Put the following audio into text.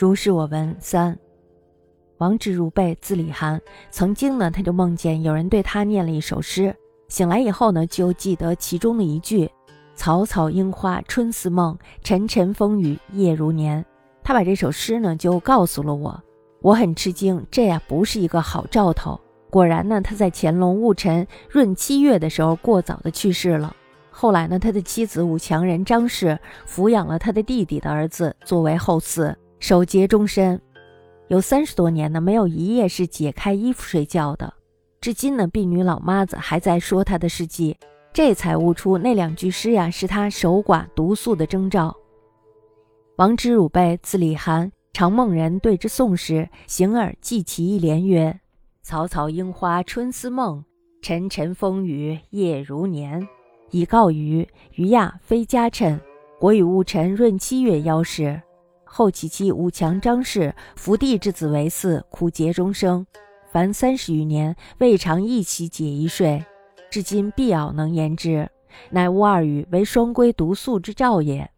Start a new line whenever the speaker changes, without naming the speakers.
如是我闻三。王之如辈，字李涵。曾经呢，他就梦见有人对他念了一首诗。醒来以后呢，就记得其中的一句：“草草樱花春似梦，沉沉风雨夜如年。”他把这首诗呢，就告诉了我。我很吃惊，这呀不是一个好兆头。果然呢，他在乾隆戊辰闰七月的时候过早的去世了。后来呢，他的妻子武强人张氏抚养了他的弟弟的儿子作为后嗣。守节终身，有三十多年呢，没有一夜是解开衣服睡觉的。至今呢，婢女老妈子还在说他的事迹，这才悟出那两句诗呀，是他守寡独宿的征兆。王之汝辈，字礼涵，常梦人对之诵时，形耳记其一联曰：“草草樱花春似梦，沉沉风雨夜如年。”以告余。余亚非家称，国与戊辰闰七月邀时。后其妻武强张氏伏地之子为嗣，苦节终生，凡三十余年未尝一起解一睡，至今必敖能言之，乃吾二语为双归独宿之兆也。